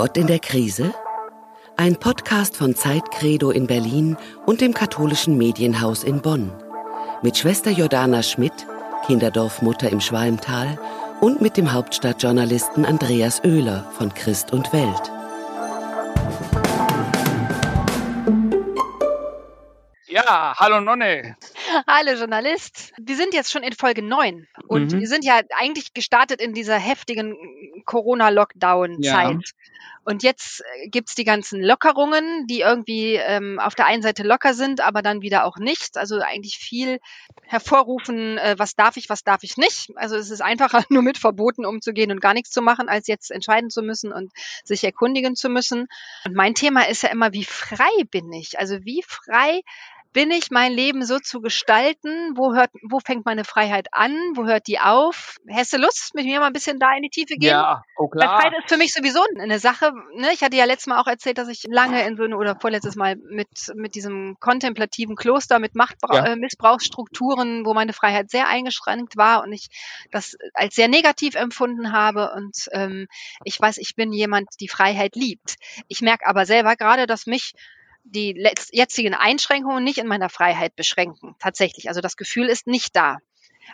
Gott in der Krise? Ein Podcast von Zeitcredo in Berlin und dem katholischen Medienhaus in Bonn. Mit Schwester Jordana Schmidt, Kinderdorfmutter im Schwalmtal und mit dem Hauptstadtjournalisten Andreas Oehler von Christ und Welt. Ja, hallo Nonne. Hallo Journalist. Wir sind jetzt schon in Folge 9 und mhm. wir sind ja eigentlich gestartet in dieser heftigen Corona-Lockdown-Zeit. Ja. Und jetzt äh, gibt's die ganzen Lockerungen, die irgendwie ähm, auf der einen Seite locker sind, aber dann wieder auch nicht. Also eigentlich viel hervorrufen, äh, was darf ich, was darf ich nicht. Also es ist einfacher, nur mit Verboten umzugehen und gar nichts zu machen, als jetzt entscheiden zu müssen und sich erkundigen zu müssen. Und mein Thema ist ja immer, wie frei bin ich? Also wie frei bin ich, mein Leben so zu gestalten? Wo hört, wo fängt meine Freiheit an? Wo hört die auf? Hast du Lust, mit mir mal ein bisschen da in die Tiefe gehen? Ja, oh klar. Freiheit ist für mich sowieso eine Sache. Ne? Ich hatte ja letztes Mal auch erzählt, dass ich lange in so eine, oder vorletztes Mal mit, mit diesem kontemplativen Kloster, mit Machtmissbrauchsstrukturen, ja. äh, wo meine Freiheit sehr eingeschränkt war und ich das als sehr negativ empfunden habe. Und ähm, ich weiß, ich bin jemand, die Freiheit liebt. Ich merke aber selber gerade, dass mich die jetzigen Einschränkungen nicht in meiner Freiheit beschränken. Tatsächlich. Also das Gefühl ist nicht da.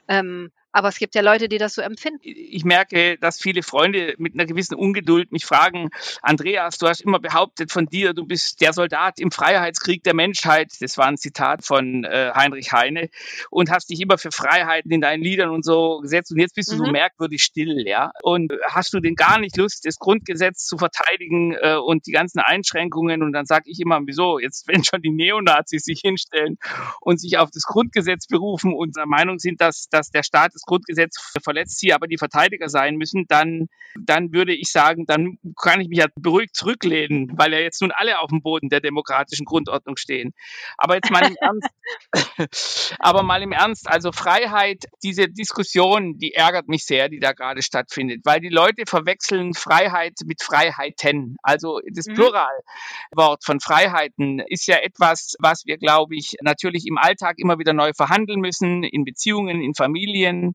Ähm, aber es gibt ja Leute, die das so empfinden. Ich merke, dass viele Freunde mit einer gewissen Ungeduld mich fragen, Andreas, du hast immer behauptet von dir, du bist der Soldat im Freiheitskrieg der Menschheit. Das war ein Zitat von äh, Heinrich Heine. Und hast dich immer für Freiheiten in deinen Liedern und so gesetzt. Und jetzt bist du mhm. so merkwürdig still, ja. Und hast du denn gar nicht Lust, das Grundgesetz zu verteidigen äh, und die ganzen Einschränkungen? Und dann sage ich immer, wieso? Jetzt, wenn schon die Neonazis sich hinstellen und sich auf das Grundgesetz berufen und der Meinung sind, dass, dass der Staat das Grundgesetz verletzt, hier aber die Verteidiger sein müssen, dann, dann würde ich sagen, dann kann ich mich ja beruhigt zurücklehnen, weil ja jetzt nun alle auf dem Boden der demokratischen Grundordnung stehen. Aber jetzt mal im Ernst, aber mal im Ernst, also Freiheit, diese Diskussion, die ärgert mich sehr, die da gerade stattfindet, weil die Leute verwechseln Freiheit mit Freiheiten. Also das mhm. Pluralwort von Freiheiten ist ja etwas, was wir, glaube ich, natürlich im Alltag immer wieder neu verhandeln müssen, in Beziehungen, in Familien,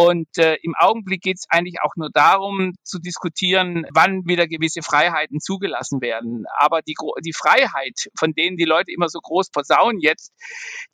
und äh, im Augenblick geht es eigentlich auch nur darum zu diskutieren, wann wieder gewisse Freiheiten zugelassen werden. Aber die, die Freiheit, von denen die Leute immer so groß posaunen jetzt,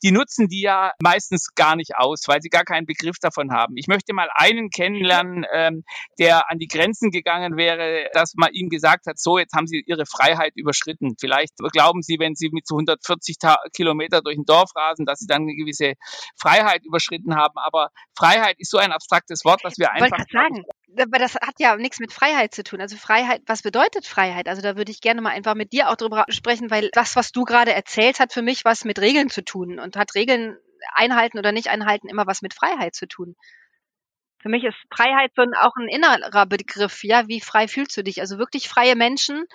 die nutzen die ja meistens gar nicht aus, weil sie gar keinen Begriff davon haben. Ich möchte mal einen kennenlernen, ähm, der an die Grenzen gegangen wäre, dass man ihm gesagt hat, so, jetzt haben Sie Ihre Freiheit überschritten. Vielleicht glauben Sie, wenn Sie mit so 140 Kilometer durch ein Dorf rasen, dass Sie dann eine gewisse Freiheit überschritten haben. Aber Freiheit ist so ein abstraktes Wort, was wir einfach. Ich sagen, aber das hat ja nichts mit Freiheit zu tun. Also Freiheit, was bedeutet Freiheit? Also da würde ich gerne mal einfach mit dir auch drüber sprechen, weil das, was du gerade erzählst, hat für mich was mit Regeln zu tun und hat Regeln einhalten oder nicht einhalten immer was mit Freiheit zu tun. Für mich ist Freiheit so ein, auch ein innerer Begriff. Ja, wie frei fühlst du dich? Also wirklich freie Menschen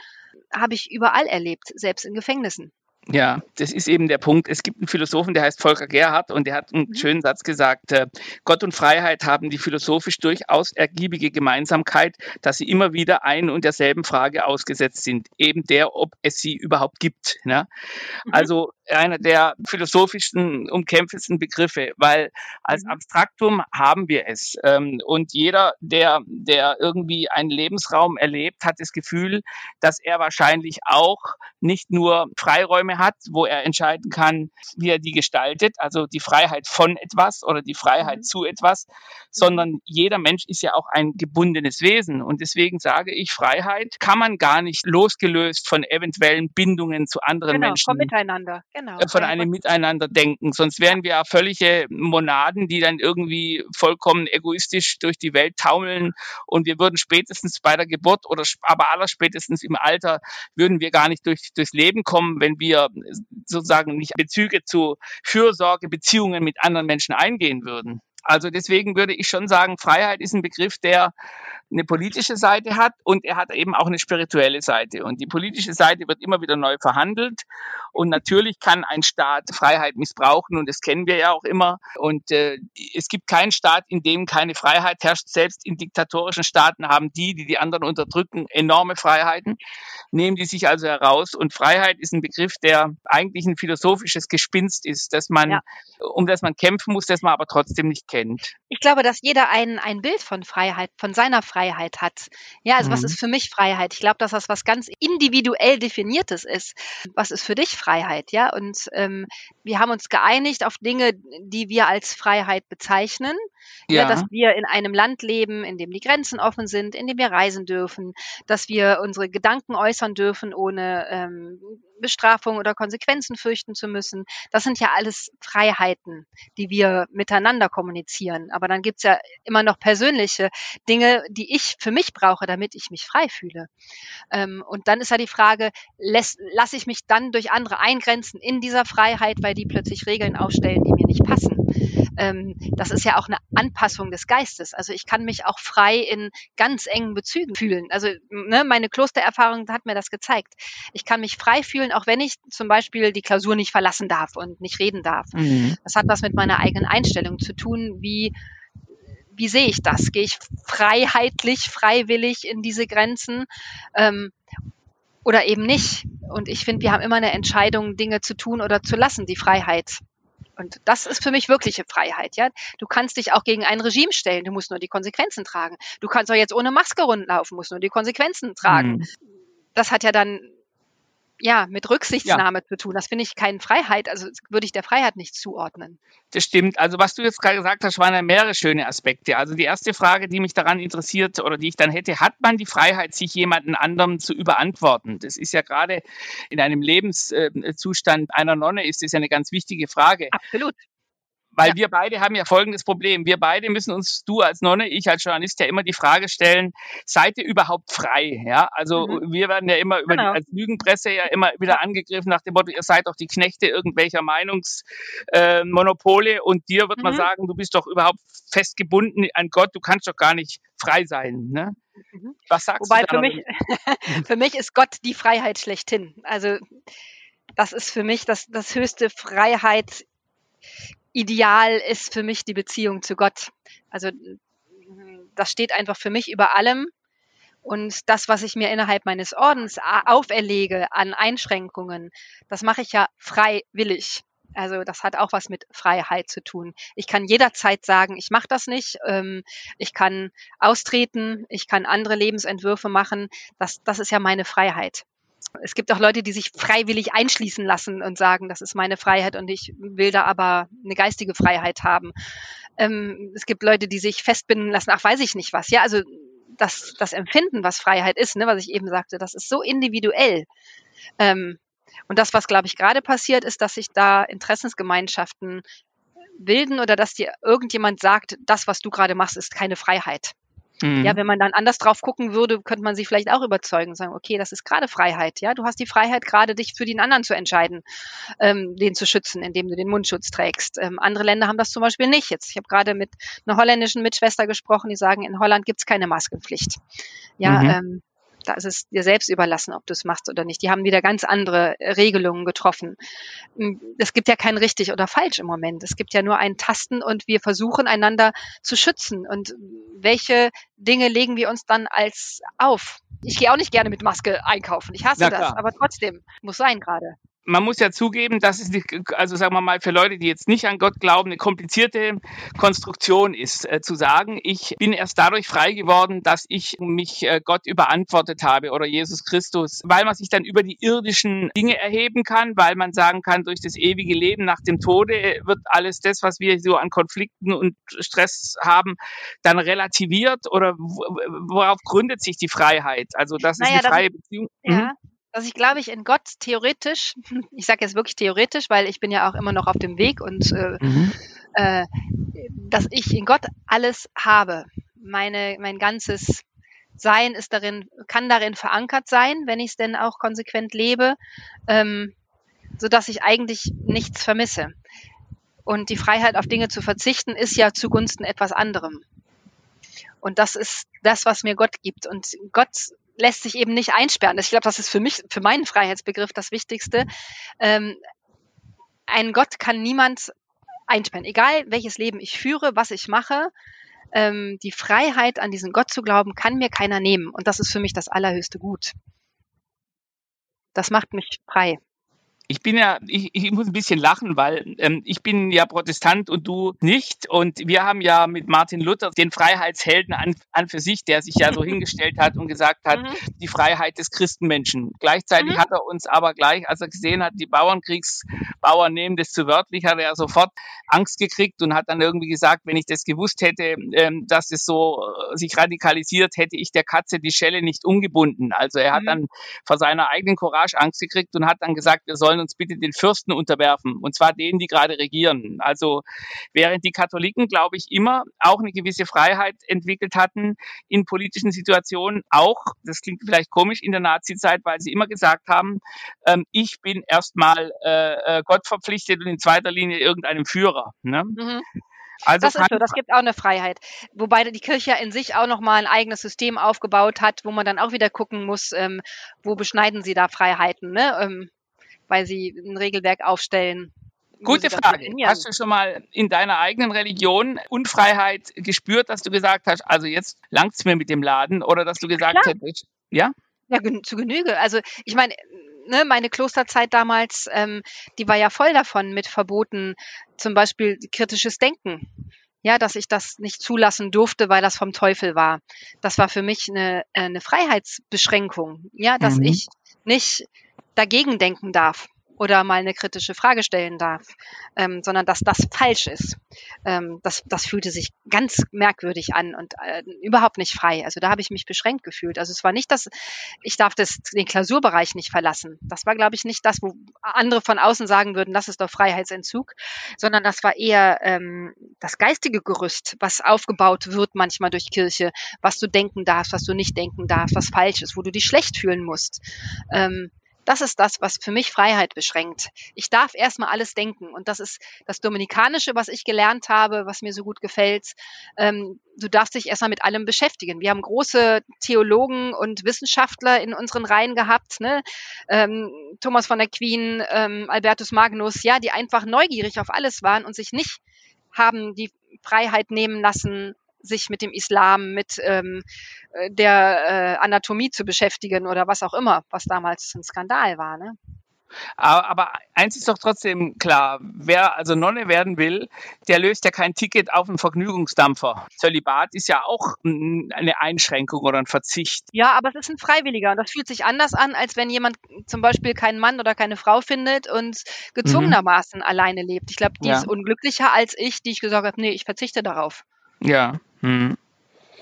habe ich überall erlebt, selbst in Gefängnissen. Ja, das ist eben der Punkt. Es gibt einen Philosophen, der heißt Volker Gerhardt und der hat einen mhm. schönen Satz gesagt, äh, Gott und Freiheit haben die philosophisch durchaus ergiebige Gemeinsamkeit, dass sie immer wieder ein und derselben Frage ausgesetzt sind, eben der, ob es sie überhaupt gibt. Ne? Mhm. Also einer der philosophischsten, umkämpftesten Begriffe, weil als mhm. Abstraktum haben wir es. Ähm, und jeder, der, der irgendwie einen Lebensraum erlebt, hat das Gefühl, dass er wahrscheinlich auch nicht nur Freiräume Räume hat, wo er entscheiden kann, wie er die gestaltet, also die Freiheit von etwas oder die Freiheit mhm. zu etwas, sondern jeder Mensch ist ja auch ein gebundenes Wesen. Und deswegen sage ich, Freiheit kann man gar nicht losgelöst von eventuellen Bindungen zu anderen genau, Menschen. Von Miteinander, genau. Äh, von einem Miteinander denken. Sonst wären wir ja völlige Monaden, die dann irgendwie vollkommen egoistisch durch die Welt taumeln und wir würden spätestens bei der Geburt oder aber aller spätestens im Alter würden wir gar nicht durch, durchs Leben kommen, wenn wir sozusagen nicht Bezüge zu Fürsorge, Beziehungen mit anderen Menschen eingehen würden. Also deswegen würde ich schon sagen, Freiheit ist ein Begriff, der eine politische Seite hat und er hat eben auch eine spirituelle Seite. Und die politische Seite wird immer wieder neu verhandelt. Und natürlich kann ein Staat Freiheit missbrauchen und das kennen wir ja auch immer. Und äh, es gibt keinen Staat, in dem keine Freiheit herrscht. Selbst in diktatorischen Staaten haben die, die die anderen unterdrücken, enorme Freiheiten, nehmen die sich also heraus. Und Freiheit ist ein Begriff, der eigentlich ein philosophisches Gespinst ist, dass man, ja. um das man kämpfen muss, das man aber trotzdem nicht kennt. Ich glaube, dass jeder ein, ein Bild von Freiheit, von seiner Freiheit Freiheit hat. Ja, also mhm. was ist für mich Freiheit? Ich glaube, dass das was ganz individuell definiertes ist. Was ist für dich Freiheit? Ja, und ähm, wir haben uns geeinigt auf Dinge, die wir als Freiheit bezeichnen. Ja. ja. dass wir in einem Land leben, in dem die Grenzen offen sind, in dem wir reisen dürfen, dass wir unsere Gedanken äußern dürfen, ohne ähm, Bestrafung oder Konsequenzen fürchten zu müssen. Das sind ja alles Freiheiten, die wir miteinander kommunizieren. Aber dann gibt's ja immer noch persönliche Dinge, die ich für mich brauche, damit ich mich frei fühle. Ähm, und dann ist ja die Frage, lasse ich mich dann durch andere eingrenzen in dieser Freiheit, weil die plötzlich Regeln aufstellen, die mir nicht passen? Ähm, das ist ja auch eine Anpassung des Geistes. Also ich kann mich auch frei in ganz engen Bezügen fühlen. Also ne, meine Klostererfahrung hat mir das gezeigt. Ich kann mich frei fühlen, auch wenn ich zum Beispiel die Klausur nicht verlassen darf und nicht reden darf. Mhm. Das hat was mit meiner eigenen Einstellung zu tun, wie wie sehe ich das? Gehe ich freiheitlich, freiwillig in diese Grenzen ähm, oder eben nicht? Und ich finde, wir haben immer eine Entscheidung, Dinge zu tun oder zu lassen, die Freiheit. Und das ist für mich wirkliche Freiheit, ja. Du kannst dich auch gegen ein Regime stellen, du musst nur die Konsequenzen tragen. Du kannst auch jetzt ohne Maske rundlaufen, musst nur die Konsequenzen tragen. Mhm. Das hat ja dann ja, mit Rücksichtnahme ja. zu tun. Das finde ich keine Freiheit, also würde ich der Freiheit nicht zuordnen. Das stimmt. Also was du jetzt gerade gesagt hast, waren ja mehrere schöne Aspekte. Also die erste Frage, die mich daran interessiert oder die ich dann hätte, hat man die Freiheit, sich jemanden anderem zu überantworten? Das ist ja gerade in einem Lebenszustand einer Nonne ist das ja eine ganz wichtige Frage. Absolut. Weil ja. wir beide haben ja folgendes Problem. Wir beide müssen uns, du als Nonne, ich als Journalist, ja immer die Frage stellen, seid ihr überhaupt frei? Ja, also mhm. wir werden ja immer über genau. die, als Lügenpresse ja immer wieder angegriffen nach dem Motto, ihr seid doch die Knechte irgendwelcher Meinungsmonopole äh, und dir wird mhm. man sagen, du bist doch überhaupt festgebunden an Gott, du kannst doch gar nicht frei sein. Ne? Mhm. Was sagst Wobei du? Wobei für mich, für mich ist Gott die Freiheit schlechthin. Also das ist für mich das, das höchste Freiheit Ideal ist für mich die Beziehung zu Gott. Also das steht einfach für mich über allem. Und das, was ich mir innerhalb meines Ordens auferlege an Einschränkungen, das mache ich ja freiwillig. Also das hat auch was mit Freiheit zu tun. Ich kann jederzeit sagen, ich mache das nicht. Ähm, ich kann austreten, ich kann andere Lebensentwürfe machen. Das, das ist ja meine Freiheit. Es gibt auch Leute, die sich freiwillig einschließen lassen und sagen, das ist meine Freiheit und ich will da aber eine geistige Freiheit haben. Ähm, es gibt Leute, die sich festbinden lassen, ach, weiß ich nicht was. Ja, also das, das Empfinden, was Freiheit ist, ne, was ich eben sagte, das ist so individuell. Ähm, und das, was, glaube ich, gerade passiert, ist, dass sich da Interessensgemeinschaften bilden oder dass dir irgendjemand sagt, das, was du gerade machst, ist keine Freiheit. Mhm. Ja, wenn man dann anders drauf gucken würde, könnte man sie vielleicht auch überzeugen, sagen, okay, das ist gerade Freiheit. Ja, du hast die Freiheit, gerade dich für den anderen zu entscheiden, ähm, den zu schützen, indem du den Mundschutz trägst. Ähm, andere Länder haben das zum Beispiel nicht. Jetzt, ich habe gerade mit einer holländischen Mitschwester gesprochen, die sagen, in Holland gibt es keine Maskenpflicht. Ja, mhm. ähm, da ist es dir selbst überlassen, ob du es machst oder nicht. Die haben wieder ganz andere äh, Regelungen getroffen. Hm, es gibt ja kein richtig oder falsch im Moment. Es gibt ja nur ein Tasten und wir versuchen einander zu schützen. Und welche Dinge legen wir uns dann als auf? Ich gehe auch nicht gerne mit Maske einkaufen. Ich hasse das, aber trotzdem muss sein gerade man muss ja zugeben, dass es, also sagen wir mal, für Leute, die jetzt nicht an Gott glauben, eine komplizierte Konstruktion ist, äh, zu sagen, ich bin erst dadurch frei geworden, dass ich mich äh, Gott überantwortet habe oder Jesus Christus, weil man sich dann über die irdischen Dinge erheben kann, weil man sagen kann, durch das ewige Leben nach dem Tode wird alles das, was wir so an Konflikten und Stress haben, dann relativiert oder worauf gründet sich die Freiheit? Also das naja, ist eine freie Beziehung. Ja. Mhm dass ich glaube ich in Gott theoretisch, ich sage jetzt wirklich theoretisch, weil ich bin ja auch immer noch auf dem Weg und äh, mhm. äh, dass ich in Gott alles habe. Meine, mein ganzes Sein ist darin, kann darin verankert sein, wenn ich es denn auch konsequent lebe, ähm, so dass ich eigentlich nichts vermisse. Und die Freiheit auf Dinge zu verzichten ist ja zugunsten etwas anderem. Und das ist das, was mir Gott gibt. Und Gott lässt sich eben nicht einsperren. Ich glaube, das ist für mich, für meinen Freiheitsbegriff das Wichtigste. Ähm, ein Gott kann niemand einsperren. Egal welches Leben ich führe, was ich mache, ähm, die Freiheit an diesen Gott zu glauben, kann mir keiner nehmen. Und das ist für mich das allerhöchste Gut. Das macht mich frei. Ich bin ja, ich, ich muss ein bisschen lachen, weil ähm, ich bin ja Protestant und du nicht. Und wir haben ja mit Martin Luther den Freiheitshelden an, an für sich, der sich ja so hingestellt hat und gesagt hat, mhm. die Freiheit des Christenmenschen. Gleichzeitig mhm. hat er uns aber gleich, als er gesehen hat, die Bauernkriegsbauern nehmen das zu wörtlich, hat er sofort Angst gekriegt und hat dann irgendwie gesagt, wenn ich das gewusst hätte, ähm, dass es so äh, sich radikalisiert, hätte ich der Katze die Schelle nicht umgebunden. Also er hat mhm. dann vor seiner eigenen Courage Angst gekriegt und hat dann gesagt, wir sollen uns bitte den Fürsten unterwerfen, und zwar denen, die gerade regieren. Also während die Katholiken, glaube ich, immer auch eine gewisse Freiheit entwickelt hatten in politischen Situationen, auch, das klingt vielleicht komisch, in der Nazizeit, weil sie immer gesagt haben, ähm, ich bin erstmal äh, äh Gott verpflichtet und in zweiter Linie irgendeinem Führer. Ne? Mhm. Also das ist so, das gibt auch eine Freiheit. Wobei die Kirche in sich auch nochmal ein eigenes System aufgebaut hat, wo man dann auch wieder gucken muss, ähm, wo beschneiden sie da Freiheiten. Ne? Ähm, weil sie ein Regelwerk aufstellen. Gute Frage. Hast du schon mal in deiner eigenen Religion Unfreiheit gespürt, dass du gesagt hast, also jetzt langt es mir mit dem Laden oder dass du gesagt Klar. hättest, ja? Ja, zu Genüge. Also ich meine, ne, meine Klosterzeit damals, ähm, die war ja voll davon mit Verboten, zum Beispiel kritisches Denken. Ja, dass ich das nicht zulassen durfte, weil das vom Teufel war. Das war für mich eine, eine Freiheitsbeschränkung. Ja, dass mhm. ich nicht dagegen denken darf oder mal eine kritische Frage stellen darf, ähm, sondern dass das falsch ist. Ähm, das, das fühlte sich ganz merkwürdig an und äh, überhaupt nicht frei. Also da habe ich mich beschränkt gefühlt. Also es war nicht, dass ich darf das, den Klausurbereich nicht verlassen. Das war, glaube ich, nicht das, wo andere von außen sagen würden, das ist doch Freiheitsentzug, sondern das war eher ähm, das geistige Gerüst, was aufgebaut wird manchmal durch Kirche, was du denken darfst, was du nicht denken darfst, was falsch ist, wo du dich schlecht fühlen musst. Ähm, das ist das, was für mich Freiheit beschränkt. Ich darf erstmal alles denken. Und das ist das Dominikanische, was ich gelernt habe, was mir so gut gefällt. Ähm, du darfst dich erstmal mit allem beschäftigen. Wir haben große Theologen und Wissenschaftler in unseren Reihen gehabt, ne? ähm, Thomas von der Queen, ähm, Albertus Magnus, ja, die einfach neugierig auf alles waren und sich nicht haben die Freiheit nehmen lassen, sich mit dem Islam, mit ähm, äh, der äh, Anatomie zu beschäftigen oder was auch immer, was damals ein Skandal war. Ne? Aber, aber eins ist doch trotzdem klar, wer also Nonne werden will, der löst ja kein Ticket auf einen Vergnügungsdampfer. Zölibat ist ja auch eine Einschränkung oder ein Verzicht. Ja, aber es ist ein freiwilliger und das fühlt sich anders an, als wenn jemand zum Beispiel keinen Mann oder keine Frau findet und gezwungenermaßen mhm. alleine lebt. Ich glaube, die ja. ist unglücklicher als ich, die ich gesagt habe, nee, ich verzichte darauf. Ja. Hm.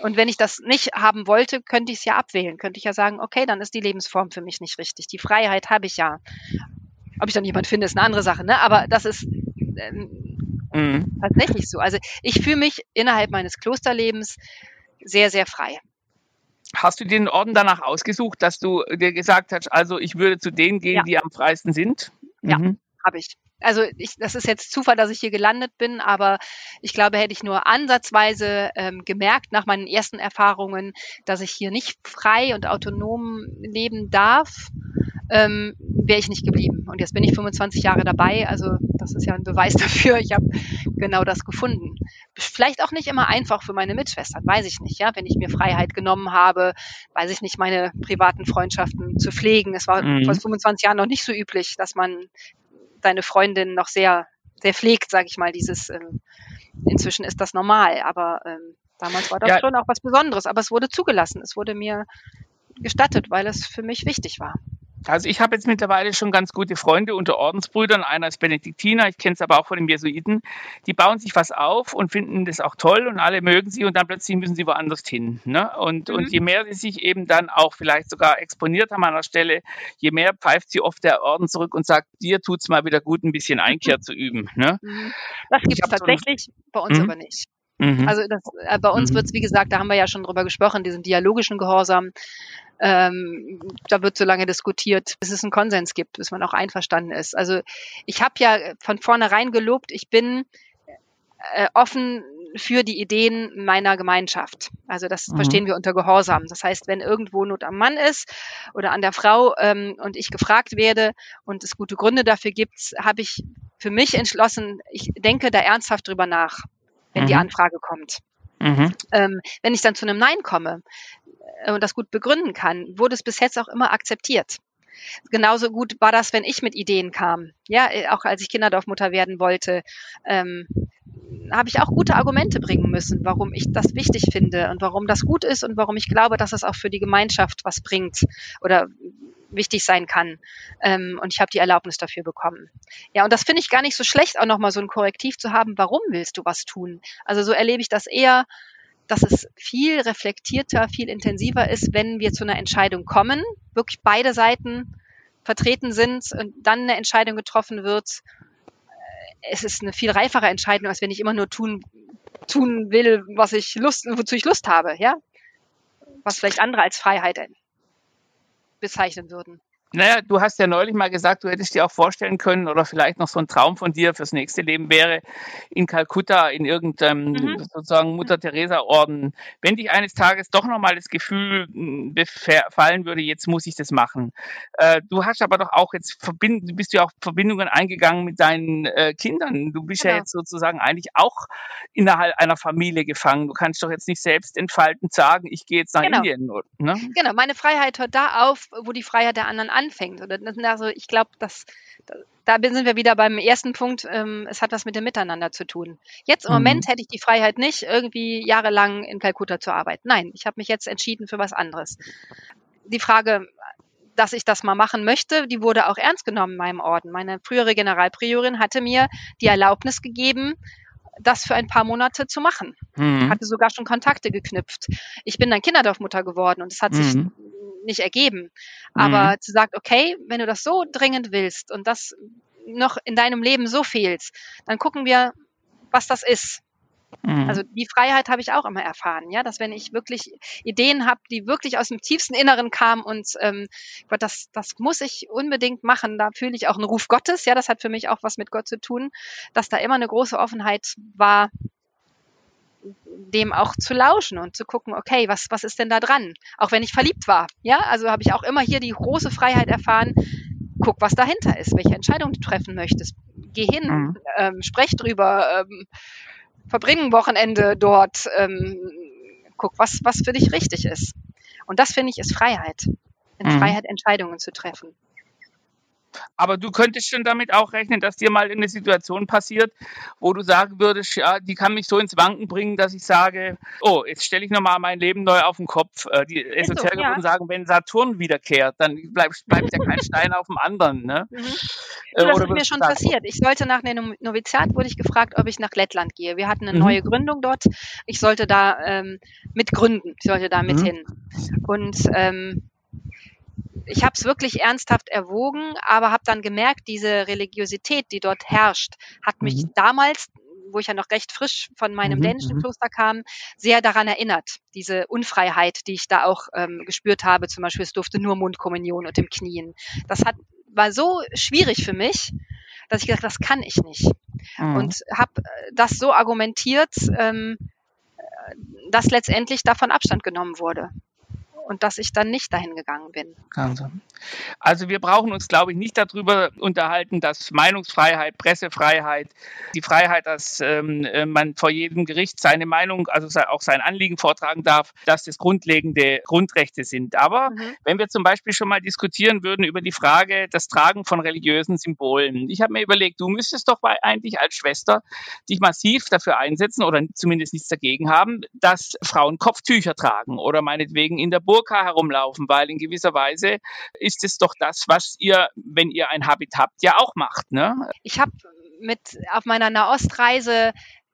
Und wenn ich das nicht haben wollte, könnte ich es ja abwählen. Könnte ich ja sagen, okay, dann ist die Lebensform für mich nicht richtig. Die Freiheit habe ich ja. Ob ich dann jemand finde, ist eine andere Sache, ne? Aber das ist ähm, mhm. tatsächlich so. Also ich fühle mich innerhalb meines Klosterlebens sehr, sehr frei. Hast du den Orden danach ausgesucht, dass du dir gesagt hast, also ich würde zu denen gehen, ja. die am freisten sind? Ja, mhm. habe ich also ich, das ist jetzt Zufall, dass ich hier gelandet bin, aber ich glaube, hätte ich nur ansatzweise ähm, gemerkt nach meinen ersten Erfahrungen, dass ich hier nicht frei und autonom leben darf, ähm, wäre ich nicht geblieben. Und jetzt bin ich 25 Jahre dabei, also das ist ja ein Beweis dafür. Ich habe genau das gefunden. Vielleicht auch nicht immer einfach für meine Mitschwestern, weiß ich nicht. Ja, wenn ich mir Freiheit genommen habe, weiß ich nicht, meine privaten Freundschaften zu pflegen. Es war mhm. vor 25 Jahren noch nicht so üblich, dass man deine Freundin noch sehr, sehr pflegt, sage ich mal, dieses, ähm, inzwischen ist das normal, aber ähm, damals war das ja. schon auch was Besonderes, aber es wurde zugelassen, es wurde mir gestattet, weil es für mich wichtig war. Also ich habe jetzt mittlerweile schon ganz gute Freunde unter Ordensbrüdern. Einer ist Benediktiner, ich kenne es aber auch von den Jesuiten. Die bauen sich was auf und finden das auch toll und alle mögen sie und dann plötzlich müssen sie woanders hin. Ne? Und, mhm. und je mehr sie sich eben dann auch vielleicht sogar exponiert haben an der Stelle, je mehr pfeift sie oft der Orden zurück und sagt, dir tut es mal wieder gut, ein bisschen Einkehr zu üben. Ne? Mhm. Das gibt es tatsächlich, so bei uns mhm. aber nicht. Mhm. Also das, äh, bei uns mhm. wird es, wie gesagt, da haben wir ja schon drüber gesprochen, diesen dialogischen Gehorsam. Ähm, da wird so lange diskutiert, bis es einen Konsens gibt, bis man auch einverstanden ist. Also ich habe ja von vornherein gelobt, ich bin äh, offen für die Ideen meiner Gemeinschaft. Also das mhm. verstehen wir unter Gehorsam. Das heißt, wenn irgendwo Not am Mann ist oder an der Frau ähm, und ich gefragt werde und es gute Gründe dafür gibt, habe ich für mich entschlossen, ich denke da ernsthaft drüber nach, wenn mhm. die Anfrage kommt. Mhm. Ähm, wenn ich dann zu einem Nein komme, äh, und das gut begründen kann, wurde es bis jetzt auch immer akzeptiert. Genauso gut war das, wenn ich mit Ideen kam. Ja, äh, auch als ich Kinderdorfmutter werden wollte, ähm, habe ich auch gute Argumente bringen müssen, warum ich das wichtig finde und warum das gut ist und warum ich glaube, dass es auch für die Gemeinschaft was bringt oder wichtig sein kann. Ähm, und ich habe die Erlaubnis dafür bekommen. Ja, und das finde ich gar nicht so schlecht, auch nochmal so ein Korrektiv zu haben. Warum willst du was tun? Also so erlebe ich das eher, dass es viel reflektierter, viel intensiver ist, wenn wir zu einer Entscheidung kommen, wirklich beide Seiten vertreten sind und dann eine Entscheidung getroffen wird. Es ist eine viel reifere Entscheidung, als wenn ich immer nur tun, tun will, was ich Lust, wozu ich Lust habe, ja? Was vielleicht andere als Freiheit bezeichnen würden. Naja, du hast ja neulich mal gesagt, du hättest dir auch vorstellen können oder vielleicht noch so ein Traum von dir fürs nächste Leben wäre, in Kalkutta in irgendeinem mhm. sozusagen Mutter Teresa Orden, wenn dich eines Tages doch nochmal das Gefühl hm, befallen würde, jetzt muss ich das machen. Äh, du hast aber doch auch jetzt verbinden, bist du ja auch Verbindungen eingegangen mit deinen äh, Kindern. Du bist genau. ja jetzt sozusagen eigentlich auch innerhalb einer Familie gefangen. Du kannst doch jetzt nicht selbst entfaltend sagen, ich gehe jetzt nach genau. Indien. Ne? Genau, meine Freiheit hört da auf, wo die Freiheit der anderen anfängt. Also ich glaube, dass da sind wir wieder beim ersten Punkt. Ähm, es hat was mit dem Miteinander zu tun. Jetzt im mhm. Moment hätte ich die Freiheit nicht, irgendwie jahrelang in Kalkutta zu arbeiten. Nein, ich habe mich jetzt entschieden für was anderes. Die Frage, dass ich das mal machen möchte, die wurde auch ernst genommen in meinem Orden. Meine frühere Generalpriorin hatte mir die Erlaubnis gegeben, das für ein paar Monate zu machen. Mhm. Hatte sogar schon Kontakte geknüpft. Ich bin dann Kinderdorfmutter geworden und es hat mhm. sich nicht ergeben. Aber mhm. zu sagen, okay, wenn du das so dringend willst und das noch in deinem Leben so fehlt, dann gucken wir, was das ist. Mhm. Also die Freiheit habe ich auch immer erfahren, ja, dass wenn ich wirklich Ideen habe, die wirklich aus dem tiefsten Inneren kamen und ähm, das, das muss ich unbedingt machen, da fühle ich auch einen Ruf Gottes, ja, das hat für mich auch was mit Gott zu tun, dass da immer eine große Offenheit war, dem auch zu lauschen und zu gucken, okay, was, was ist denn da dran? Auch wenn ich verliebt war. Ja, also habe ich auch immer hier die große Freiheit erfahren. Guck, was dahinter ist, welche Entscheidung du treffen möchtest. Geh hin, mhm. ähm, sprech drüber, ähm, verbring ein Wochenende dort, ähm, guck, was, was für dich richtig ist. Und das finde ich ist Freiheit. In mhm. Freiheit, Entscheidungen zu treffen. Aber du könntest schon damit auch rechnen, dass dir mal eine Situation passiert, wo du sagen würdest, ja, die kann mich so ins Wanken bringen, dass ich sage, oh, jetzt stelle ich nochmal mein Leben neu auf den Kopf. Äh, die Esoteriker so, ja. würden sagen, wenn Saturn wiederkehrt, dann bleibt, bleibt ja kein Stein auf dem anderen. Ne? Mhm. Äh, das ist mir schon sagen, passiert. Ich sollte nach einem Noviziat, wurde ich gefragt, ob ich nach Lettland gehe. Wir hatten eine mhm. neue Gründung dort. Ich sollte da ähm, mit gründen. Ich sollte da mit mhm. hin. Und ähm, ich habe es wirklich ernsthaft erwogen, aber habe dann gemerkt, diese Religiosität, die dort herrscht, hat mich mhm. damals wo ich ja noch recht frisch von meinem mhm, dänischen mhm. Kloster kam, sehr daran erinnert. Diese Unfreiheit, die ich da auch ähm, gespürt habe. Zum Beispiel, es durfte nur Mundkommunion und im Knien. Das hat, war so schwierig für mich, dass ich gesagt das kann ich nicht. Mhm. Und habe äh, das so argumentiert, ähm, äh, dass letztendlich davon Abstand genommen wurde und dass ich dann nicht dahin gegangen bin. Also, also wir brauchen uns, glaube ich, nicht darüber unterhalten, dass Meinungsfreiheit, Pressefreiheit, die Freiheit, dass ähm, äh, man vor jedem Gericht seine Meinung, also auch sein Anliegen vortragen darf, dass das grundlegende Grundrechte sind. Aber mhm. wenn wir zum Beispiel schon mal diskutieren würden über die Frage das Tragen von religiösen Symbolen. Ich habe mir überlegt, du müsstest doch eigentlich als Schwester dich massiv dafür einsetzen oder zumindest nichts dagegen haben, dass Frauen Kopftücher tragen oder meinetwegen in der Burg Burka herumlaufen, weil in gewisser Weise ist es doch das, was ihr, wenn ihr ein Habit habt, ja auch macht. Ne? Ich habe mit auf meiner Nahostreise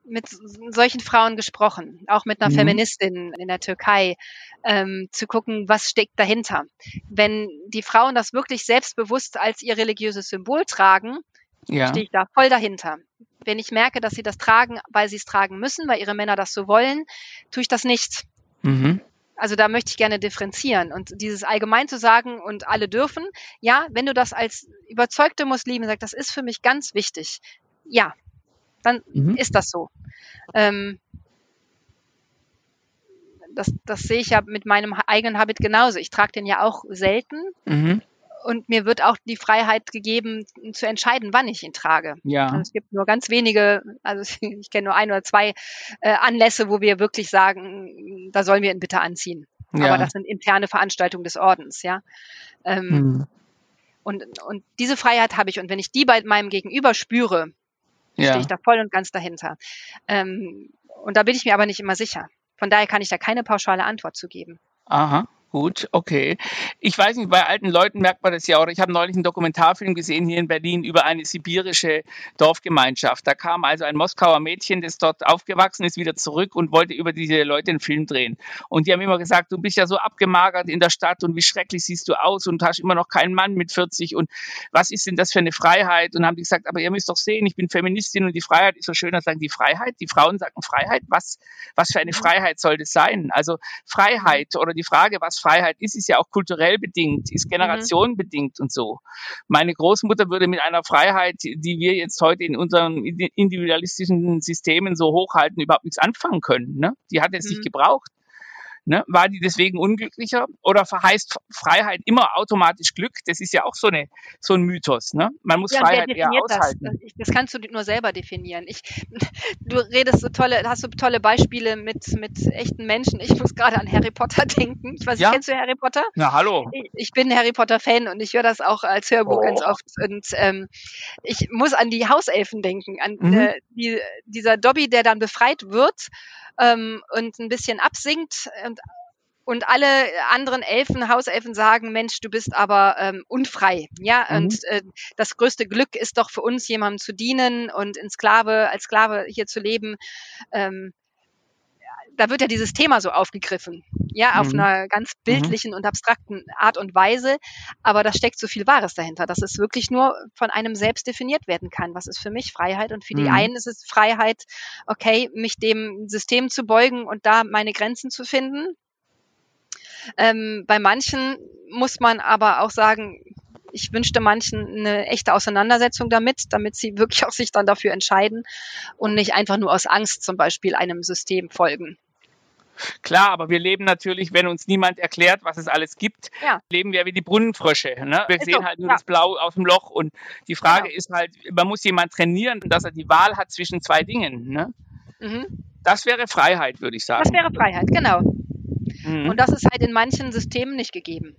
mit solchen Frauen gesprochen, auch mit einer mhm. Feministin in der Türkei, ähm, zu gucken, was steckt dahinter. Wenn die Frauen das wirklich selbstbewusst als ihr religiöses Symbol tragen, ja. stehe ich da voll dahinter. Wenn ich merke, dass sie das tragen, weil sie es tragen müssen, weil ihre Männer das so wollen, tue ich das nicht. Mhm. Also da möchte ich gerne differenzieren. Und dieses allgemein zu sagen und alle dürfen, ja, wenn du das als überzeugte Muslime sagst, das ist für mich ganz wichtig, ja, dann mhm. ist das so. Ähm, das, das sehe ich ja mit meinem eigenen Habit genauso. Ich trage den ja auch selten. Mhm und mir wird auch die Freiheit gegeben, zu entscheiden, wann ich ihn trage. Ja. Also es gibt nur ganz wenige, also ich kenne nur ein oder zwei äh, Anlässe, wo wir wirklich sagen, da sollen wir ihn bitte anziehen. Ja. Aber das sind interne Veranstaltungen des Ordens, ja. Ähm, hm. Und, und diese Freiheit habe ich. Und wenn ich die bei meinem Gegenüber spüre, ja. stehe ich da voll und ganz dahinter. Ähm, und da bin ich mir aber nicht immer sicher. Von daher kann ich da keine pauschale Antwort zu geben. Aha. Gut, okay. Ich weiß nicht, bei alten Leuten merkt man das ja auch. Ich habe neulich einen Dokumentarfilm gesehen hier in Berlin über eine sibirische Dorfgemeinschaft. Da kam also ein Moskauer Mädchen, das dort aufgewachsen ist, wieder zurück und wollte über diese Leute einen Film drehen. Und die haben immer gesagt, du bist ja so abgemagert in der Stadt und wie schrecklich siehst du aus und hast immer noch keinen Mann mit 40 und was ist denn das für eine Freiheit? Und haben die gesagt, aber ihr müsst doch sehen, ich bin Feministin und die Freiheit ist so schön. Da sagen die Freiheit, die Frauen sagen Freiheit. Was, was für eine. Freiheit soll das sein? Also Freiheit oder die Frage, was Freiheit ist, ist ja auch kulturell bedingt, ist mhm. generationenbedingt und so. Meine Großmutter würde mit einer Freiheit, die wir jetzt heute in unseren individualistischen Systemen so hochhalten, überhaupt nichts anfangen können. Ne? Die hat es mhm. nicht gebraucht. Ne? War die deswegen unglücklicher? Oder verheißt Freiheit immer automatisch Glück? Das ist ja auch so, eine, so ein Mythos. Ne? Man muss ja, Freiheit eher aushalten. Das? das? kannst du nur selber definieren. Ich, du redest so tolle, hast so tolle Beispiele mit, mit echten Menschen. Ich muss gerade an Harry Potter denken. Ich weiß, ja? kennst du Harry Potter? Na, hallo. Ich, ich bin Harry Potter-Fan und ich höre das auch als Hörbuch oh. ganz oft. Und ähm, ich muss an die Hauselfen denken, an mhm. äh, die, dieser Dobby, der dann befreit wird ähm, und ein bisschen absinkt und und alle anderen Elfen, Hauselfen sagen, Mensch, du bist aber ähm, unfrei. Ja, mhm. und äh, das größte Glück ist doch für uns, jemandem zu dienen und in Sklave, als Sklave hier zu leben. Ähm, da wird ja dieses Thema so aufgegriffen, ja, auf mhm. einer ganz mhm. bildlichen mhm. und abstrakten Art und Weise, aber da steckt so viel Wahres dahinter, dass es wirklich nur von einem selbst definiert werden kann. Was ist für mich Freiheit? Und für die mhm. einen ist es Freiheit, okay, mich dem System zu beugen und da meine Grenzen zu finden. Ähm, bei manchen muss man aber auch sagen, ich wünschte manchen eine echte Auseinandersetzung damit, damit sie wirklich auch sich dann dafür entscheiden und nicht einfach nur aus Angst zum Beispiel einem System folgen. Klar, aber wir leben natürlich, wenn uns niemand erklärt, was es alles gibt, ja. leben wir wie die Brunnenfrösche. Ne? Wir ist sehen so, halt nur ja. das Blau aus dem Loch und die Frage genau. ist halt, man muss jemand trainieren, dass er die Wahl hat zwischen zwei Dingen. Ne? Mhm. Das wäre Freiheit, würde ich sagen. Das wäre Freiheit, genau. Mhm. Und das ist halt in manchen Systemen nicht gegeben.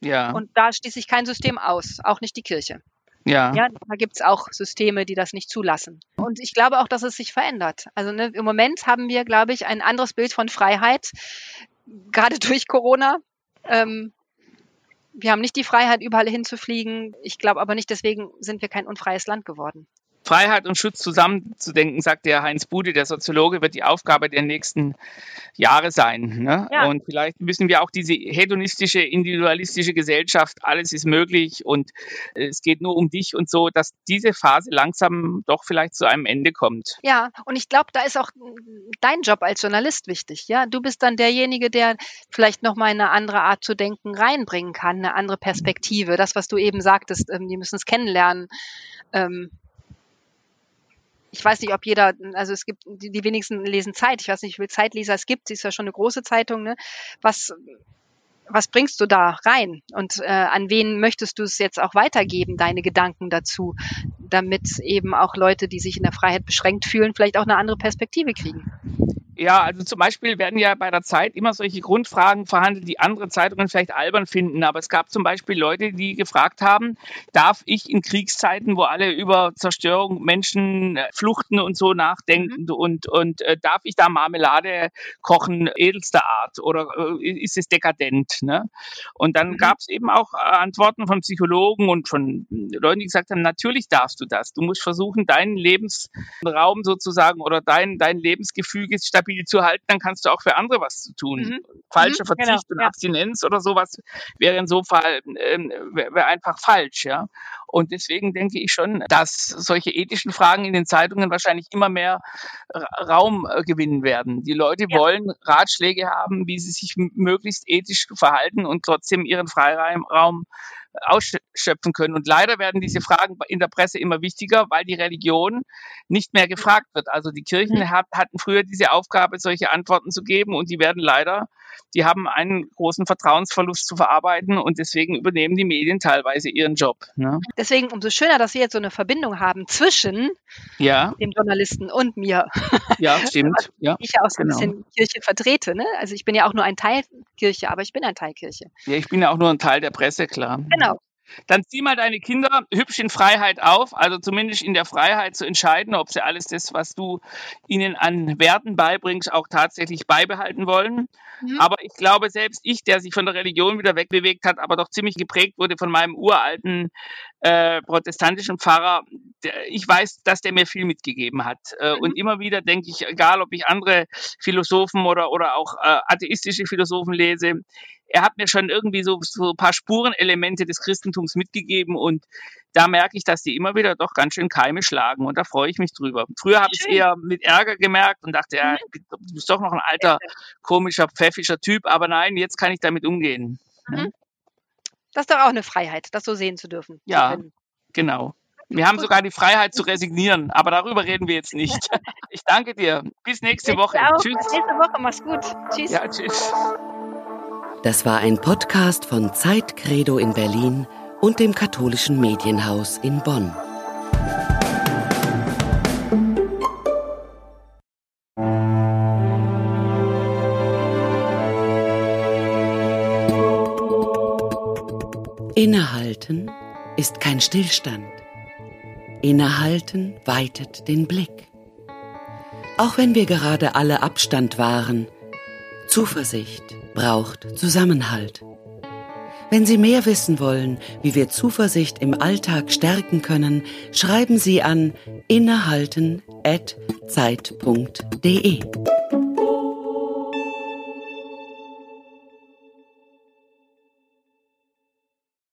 Ja. Und da schließe ich kein System aus, auch nicht die Kirche. Ja. ja da gibt es auch Systeme, die das nicht zulassen. Und ich glaube auch, dass es sich verändert. Also ne, im Moment haben wir, glaube ich, ein anderes Bild von Freiheit, gerade durch Corona. Ähm, wir haben nicht die Freiheit, überall hinzufliegen. Ich glaube aber nicht, deswegen sind wir kein unfreies Land geworden. Freiheit und Schutz zusammenzudenken, sagt der Heinz Bude, der Soziologe, wird die Aufgabe der nächsten Jahre sein. Ne? Ja. Und vielleicht müssen wir auch diese hedonistische, individualistische Gesellschaft, alles ist möglich und es geht nur um dich und so, dass diese Phase langsam doch vielleicht zu einem Ende kommt. Ja, und ich glaube, da ist auch dein Job als Journalist wichtig. Ja, du bist dann derjenige, der vielleicht noch mal eine andere Art zu denken reinbringen kann, eine andere Perspektive. Das, was du eben sagtest, ähm, die müssen es kennenlernen. Ähm, ich weiß nicht, ob jeder, also es gibt, die, die wenigsten lesen Zeit. Ich weiß nicht, wie viele Zeitleser es gibt. Sie ist ja schon eine große Zeitung. Ne? Was, was bringst du da rein? Und äh, an wen möchtest du es jetzt auch weitergeben, deine Gedanken dazu, damit eben auch Leute, die sich in der Freiheit beschränkt fühlen, vielleicht auch eine andere Perspektive kriegen? Ja, also zum Beispiel werden ja bei der Zeit immer solche Grundfragen verhandelt, die andere Zeitungen vielleicht albern finden. Aber es gab zum Beispiel Leute, die gefragt haben, darf ich in Kriegszeiten, wo alle über Zerstörung, Menschen, äh, Fluchten und so nachdenken mhm. und, und äh, darf ich da Marmelade kochen, edelster Art oder äh, ist es dekadent? Ne? Und dann mhm. gab es eben auch äh, Antworten von Psychologen und von Leuten, die gesagt haben, natürlich darfst du das. Du musst versuchen, deinen Lebensraum sozusagen oder dein, dein Lebensgefüge stabil stabil zu halten, dann kannst du auch für andere was zu tun. Mhm. Falscher mhm, Verzicht genau, und ja. Abstinenz oder sowas wäre in so Fall ähm, wäre einfach falsch, ja. Und deswegen denke ich schon, dass solche ethischen Fragen in den Zeitungen wahrscheinlich immer mehr Raum äh, gewinnen werden. Die Leute ja. wollen Ratschläge haben, wie sie sich möglichst ethisch verhalten und trotzdem ihren Freiraum ausschöpfen können. Und leider werden diese Fragen in der Presse immer wichtiger, weil die Religion nicht mehr gefragt wird. Also die Kirchen mhm. hatten früher diese Aufgabe, solche Antworten zu geben und die werden leider, die haben einen großen Vertrauensverlust zu verarbeiten und deswegen übernehmen die Medien teilweise ihren Job. Ne? Deswegen umso schöner, dass Sie jetzt so eine Verbindung haben zwischen ja. dem Journalisten und mir. Ja, stimmt. ja, ich ja auch so genau. ein bisschen Kirche vertrete. Ne? Also ich bin ja auch nur ein Teil Kirche, aber ich bin ein Teil Kirche. Ja, ich bin ja auch nur ein Teil der Presse, klar. Genau. Dann zieh mal deine Kinder hübsch in Freiheit auf, also zumindest in der Freiheit zu entscheiden, ob sie alles das, was du ihnen an Werten beibringst, auch tatsächlich beibehalten wollen. Mhm. Aber ich glaube, selbst ich, der sich von der Religion wieder wegbewegt hat, aber doch ziemlich geprägt wurde von meinem uralten äh, protestantischen Pfarrer, der, ich weiß, dass der mir viel mitgegeben hat. Äh, mhm. Und immer wieder denke ich, egal ob ich andere Philosophen oder, oder auch äh, atheistische Philosophen lese, er hat mir schon irgendwie so, so ein paar Spurenelemente des Christentums mitgegeben und da merke ich, dass die immer wieder doch ganz schön Keime schlagen und da freue ich mich drüber. Früher habe ich es eher mit Ärger gemerkt und dachte, ja, mhm. du bist doch noch ein alter, komischer, pfäffischer Typ, aber nein, jetzt kann ich damit umgehen. Mhm. Das ist doch auch eine Freiheit, das so sehen zu dürfen. Ja, genau. Wir haben sogar die Freiheit zu resignieren, aber darüber reden wir jetzt nicht. Ich danke dir. Bis nächste Woche. Tschüss. Bis nächste Woche. Mach's gut. Tschüss. Ja, tschüss. Das war ein Podcast von Zeit Credo in Berlin und dem katholischen Medienhaus in Bonn. Innehalten ist kein Stillstand. Innehalten weitet den Blick. Auch wenn wir gerade alle Abstand wahren, Zuversicht braucht Zusammenhalt. Wenn Sie mehr wissen wollen, wie wir Zuversicht im Alltag stärken können, schreiben Sie an innehalten.zeit.de.